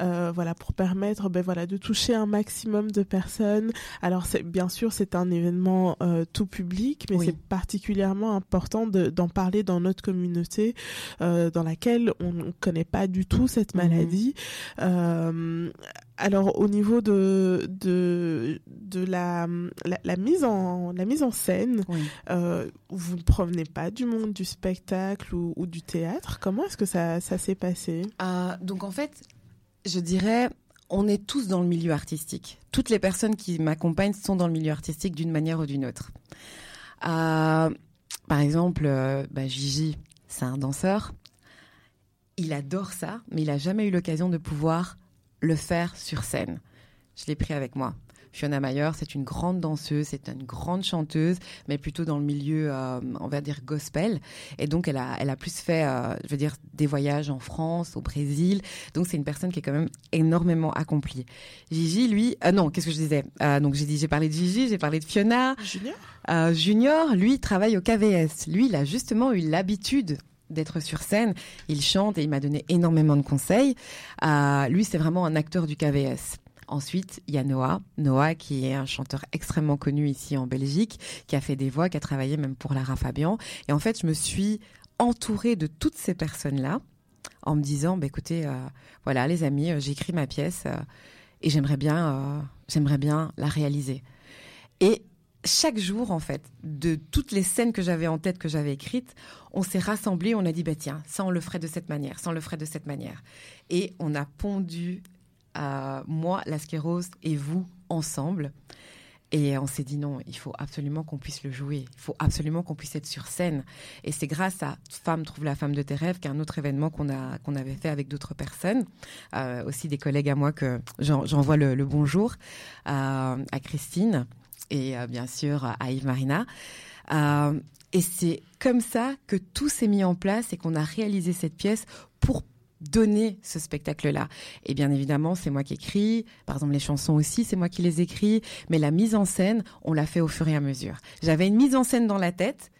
euh, voilà pour permettre ben voilà de toucher un maximum de personnes. Alors c'est bien sûr c'est un événement euh, tout public, mais c'est particulièrement important d'en parler dans notre communauté euh, dans laquelle on ne connaît pas du tout cette mhm. maladie. Euh, alors au niveau de de, de la, la, mise en la mise en scène, euh, vous ne provenez pas du monde du spectacle ou, ou du théâtre? Comment est-ce que ça, ça s'est passé? Euh, Donc en fait, je dirais, on est tous dans le milieu artistique. Toutes les personnes qui m'accompagnent sont dans le milieu artistique d'une manière ou d'une autre. Euh, par exemple, bah, Gigi, c'est un danseur. Il adore ça, mais il a jamais eu l'occasion de pouvoir le faire sur scène. Je l'ai pris avec moi. Fiona Mayer, c'est une grande danseuse, c'est une grande chanteuse, mais plutôt dans le milieu, euh, on va dire gospel. Et donc, elle a, elle a plus fait, euh, je veux dire, des voyages en France, au Brésil. Donc, c'est une personne qui est quand même énormément accomplie. Gigi, lui, euh, non, qu'est-ce que je disais? Donc, j'ai dit, j'ai parlé de Gigi, j'ai parlé de Fiona. Junior? Junior, lui, travaille au KVS. Lui, il a justement eu l'habitude d'être sur scène. Il chante et il m'a donné énormément de conseils. Euh, lui, c'est vraiment un acteur du KVS. Ensuite, il y a Noah. Noah, qui est un chanteur extrêmement connu ici en Belgique, qui a fait des voix, qui a travaillé même pour Lara Fabian. Et en fait, je me suis entourée de toutes ces personnes-là en me disant, bah, écoutez, euh, voilà, les amis, euh, j'écris ma pièce et j'aimerais bien, j'aimerais bien la réaliser. Et chaque jour, en fait, de toutes les scènes que j'avais en tête, que j'avais écrites, on s'est rassemblés, on a dit, bah tiens, ça on le ferait de cette manière, ça on le ferait de cette manière. Et on a pondu, moi, la sclérose et vous, ensemble. Et on s'est dit non, il faut absolument qu'on puisse le jouer. Il faut absolument qu'on puisse être sur scène. Et c'est grâce à Femme trouve la femme de tes rêves, qui est un autre événement qu'on qu'on avait fait avec d'autres personnes, euh, aussi des collègues à moi que j'envoie le, le, bonjour euh, à Christine et euh, bien sûr à Yves Marina. Euh, et c'est comme ça que tout s'est mis en place et qu'on a réalisé cette pièce pour donner ce spectacle-là. Et bien évidemment, c'est moi qui écris. Par exemple, les chansons aussi, c'est moi qui les écris. Mais la mise en scène, on l'a fait au fur et à mesure. J'avais une mise en scène dans la tête.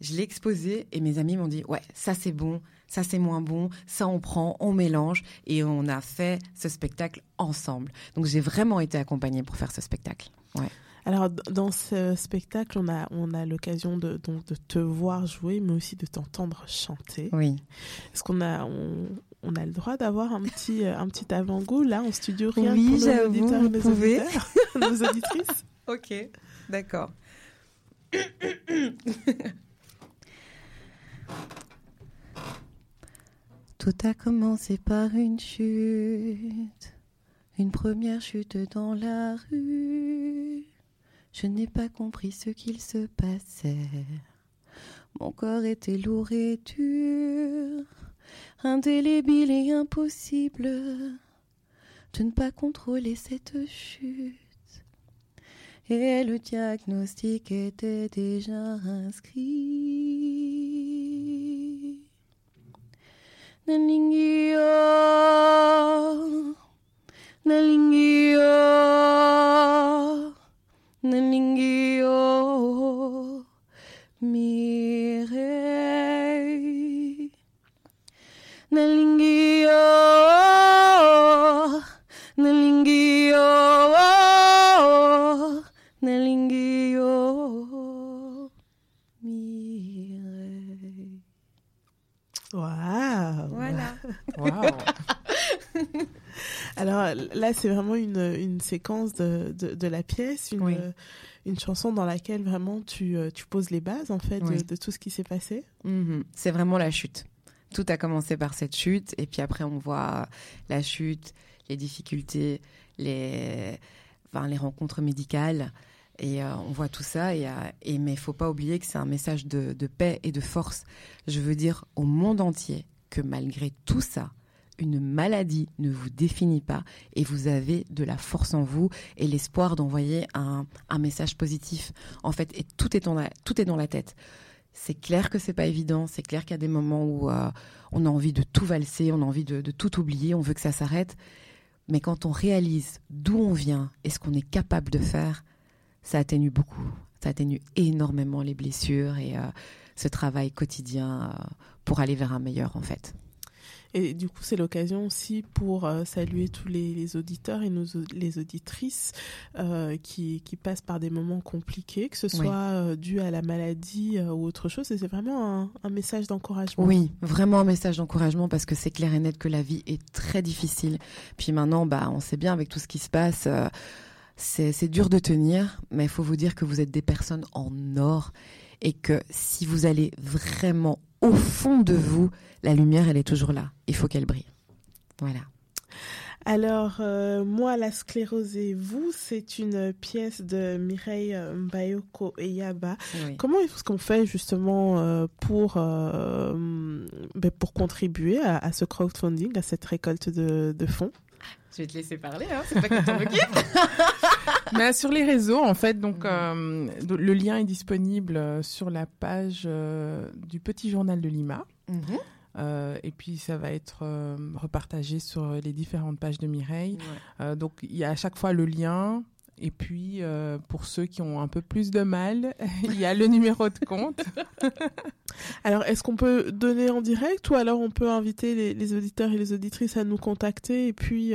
Je l'ai exposée et mes amis m'ont dit, ouais, ça c'est bon, ça c'est moins bon, ça on prend, on mélange et on a fait ce spectacle ensemble. Donc j'ai vraiment été accompagnée pour faire ce spectacle. Alors, dans ce spectacle, on a, on a l'occasion de, donc, de te voir jouer, mais aussi de t'entendre chanter. Oui. Est-ce qu'on a, on, a le droit d'avoir un petit, euh, un petit avant-goût, là, en studio, rien oui, pour nos auditeurs et nos, pouvez. nos auditrices Ok, d'accord. Tout a commencé par une chute, une première chute dans la rue. Je n'ai pas compris ce qu'il se passait. Mon corps était lourd et dur, indélébile et impossible de ne pas contrôler cette chute. Et le diagnostic était déjà inscrit. Nalingio, Nalingio. Nalingio Mirei. Nalingio Nalingio Nalingio Mirei. Waouh Voilà. Waouh Alors là, c'est vraiment une, une séquence de, de, la pièce, une, une chanson dans laquelle vraiment tu, euh, tu poses les bases en fait de, tout ce qui s'est passé. Mhm. C'est vraiment la chute. Tout a commencé par cette chute et puis après on voit la chute, les difficultés, les, enfin, les rencontres médicales. Et euh, on voit tout ça, et, euh, et mais il faut pas oublier que c'est un message de, de paix et de force. Je veux dire au monde entier que malgré tout ça, une maladie ne vous définit pas et vous avez de la force en vous et l'espoir d'envoyer un, message positif. En fait, tout est dans la, tête. C'est clair que c'est pas évident. C'est clair qu'il y a des moments où euh, on a envie de tout valser, on a envie de, tout oublier, on veut que ça s'arrête. Mais quand on réalise d'où on vient et ce qu'on est capable de faire, ça atténue beaucoup. Ça atténue énormément les blessures et euh, ce travail quotidien pour aller vers un meilleur en fait. Et du coup, c'est l'occasion aussi pour euh, saluer tous les, auditeurs et nos, les auditrices euh, qui, qui, passent par des moments compliqués, que ce soit euh, dû à la maladie ou autre chose. Et c'est vraiment un, un message d'encouragement. Oui, vraiment un message d'encouragement parce que c'est clair et net que la vie est très difficile. Puis maintenant, bah, on sait bien avec tout ce qui se passe. c'est dur de tenir, mais il faut vous dire que vous êtes des personnes en or et que si vous allez vraiment au fond de vous, la lumière, elle est toujours là. Il faut qu'elle brille. Voilà. Alors, euh, moi, La sclérose et vous, c'est une pièce de Mireille Mbayoko et Yaba. Comment est-ce qu'on fait justement euh, pour, euh, ben, pour contribuer à, ce crowdfunding, à cette récolte de, fonds? Je vais te laisser parler, hein, c'est pas que t'en occupes. Mais sur les réseaux, en fait, donc le lien est disponible sur la page du Petit Journal de Lima. Mhm. Euh, et puis ça va être euh, repartagé sur les différentes pages de Mireille. Euh, donc il y a à chaque fois le lien. Et puis pour ceux qui ont un peu plus de mal, il y a le numéro de compte. alors est-ce qu'on peut donner en direct ou alors on peut inviter les, auditeurs et les auditrices à nous contacter et puis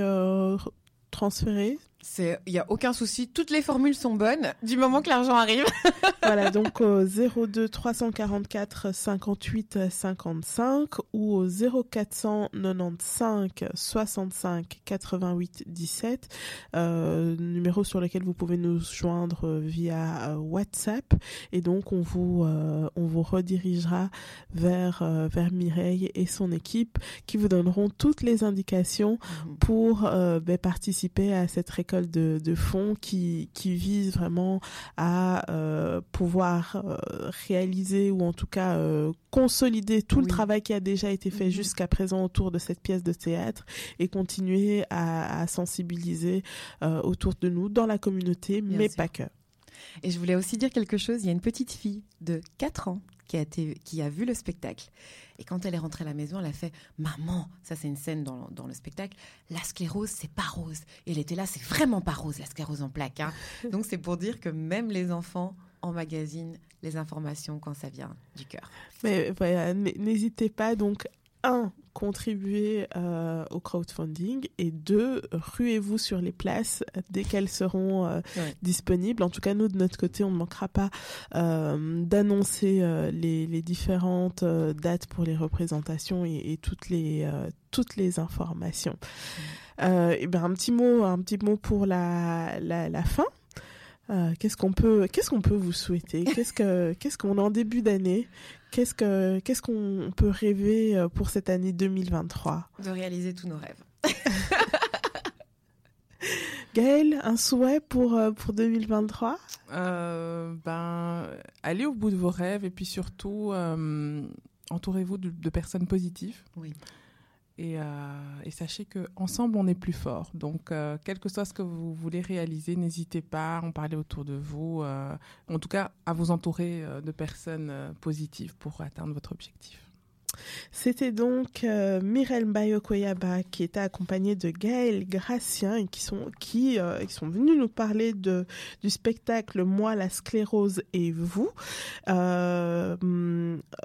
transférer il n'y a aucun souci, toutes les formules sont bonnes du moment que l'argent arrive. voilà, donc au 02 344 58 55 ou au 0495 65 88 17, numéro sur lequel vous pouvez nous joindre via euh, WhatsApp et donc on vous euh, on vous redirigera vers euh, vers Mireille et son équipe qui vous donneront toutes les indications mhm. pour ben, participer à cette récolte de, fonds qui, qui vise vraiment à euh, pouvoir euh, réaliser ou en tout cas euh, consolider tout le travail qui a déjà été fait mhm. jusqu'à présent autour de cette pièce de théâtre et continuer à, sensibiliser autour de nous dans la communauté, mais pas que. Et je voulais aussi dire quelque chose, il y a une petite fille de 4 ans qui a, été, qui a vu le spectacle et quand elle est rentrée à la maison, elle a fait Maman, ça c'est une scène dans, dans, le spectacle, la sclérose, c'est pas rose. Et elle était là, c'est vraiment pas rose, la sclérose en plaques. Hein. Donc c'est pour dire que même les enfants emmagasinent les informations quand ça vient du cœur. Mais voilà, n'hésitez pas donc un, contribuer euh, au crowdfunding et deux, ruez-vous sur les places dès qu'elles seront euh, disponibles. En tout cas, nous, de notre côté, on ne manquera pas euh, d'annoncer les, différentes dates pour les représentations et, toutes, les, toutes les informations. et ben, un petit mot, un petit mot pour la, la, la fin. qu'est-ce qu'on peut, qu'est-ce qu'on peut vous souhaiter? Qu'est-ce que, qu'est-ce qu'on a en début d'année? Qu'est-ce que qu'est-ce qu'on peut rêver euh, pour cette année 2023 De réaliser tous nos rêves. Gaëlle, un souhait pour, euh, pour 2023 euh, ben, Allez au bout de vos rêves et puis surtout, entourez-vous de, de, personnes positives. Oui. Et, euh, et, sachez qu'ensemble, on est plus fort. Donc, euh, quel que soit ce que vous voulez réaliser, n'hésitez pas à en parler autour de vous. Euh, en tout cas, à vous entourer de personnes positives pour atteindre votre objectif. C'était donc euh, Mirel Mbayokoyaba qui était accompagnée de Gaël Gracien et qui sont qui, euh, qui sont venus nous parler de du spectacle Moi la sclérose et vous, euh,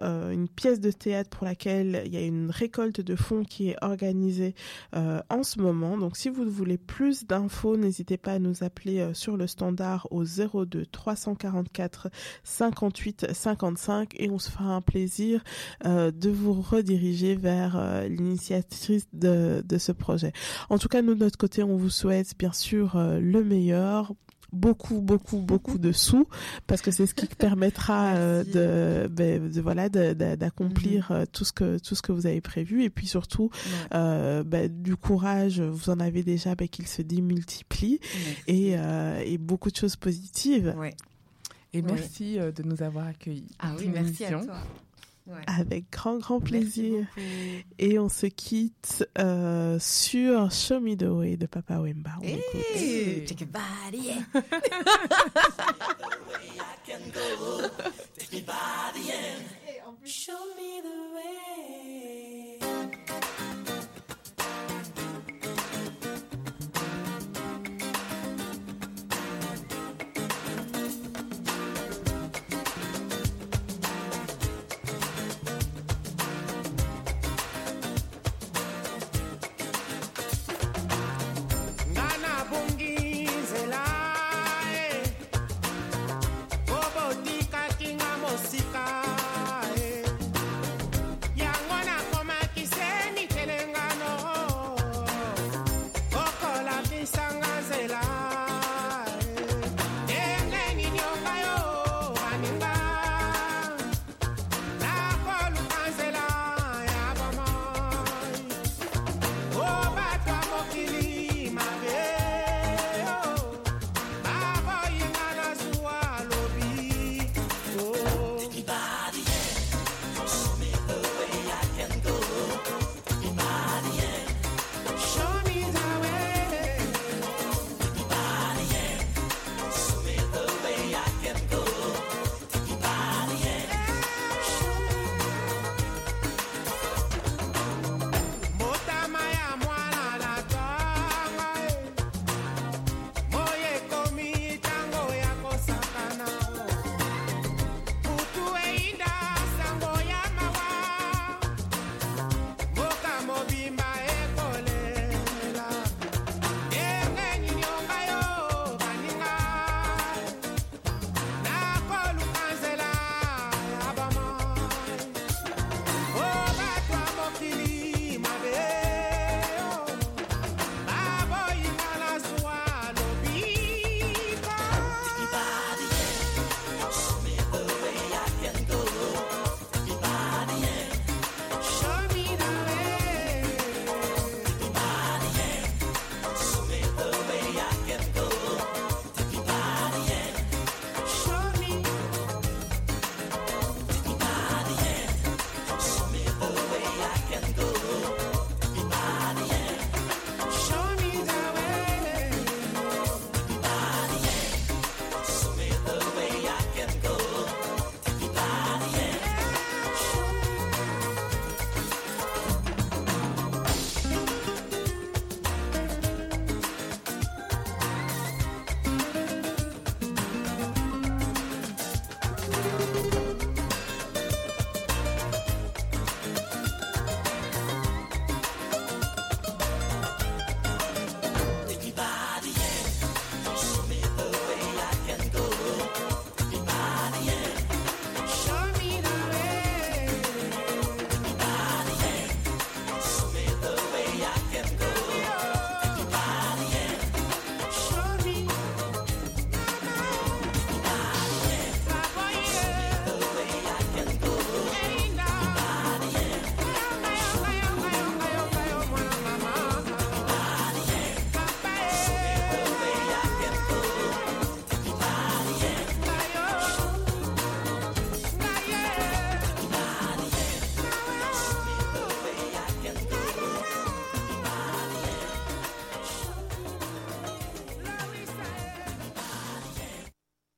euh, une pièce de théâtre pour laquelle il y a une récolte de fonds qui est organisée en ce moment. Donc si vous voulez plus d'infos, n'hésitez pas à nous appeler sur le standard au 02 344 58 55 et on se fera un plaisir de vous rediriger vers euh, l'initiatrice de, de, ce projet. En tout cas, nous, de notre côté, on vous souhaite bien sûr euh, le meilleur. Beaucoup beaucoup beaucoup de sous parce que c'est ce qui permettra euh, ben, de, voilà d'accomplir mhm. tout ce que tout ce que vous avez prévu. Et puis surtout ben, du courage vous en avez déjà ben, qu'il se démultiplie. Et, et beaucoup de choses positives. Et merci de nous avoir accueillis. Ah oui merci à toi avec grand, grand plaisir. Et on se quitte euh, sur Show Me the Way de Papa Wemba. On hey, take a body, Show me the way.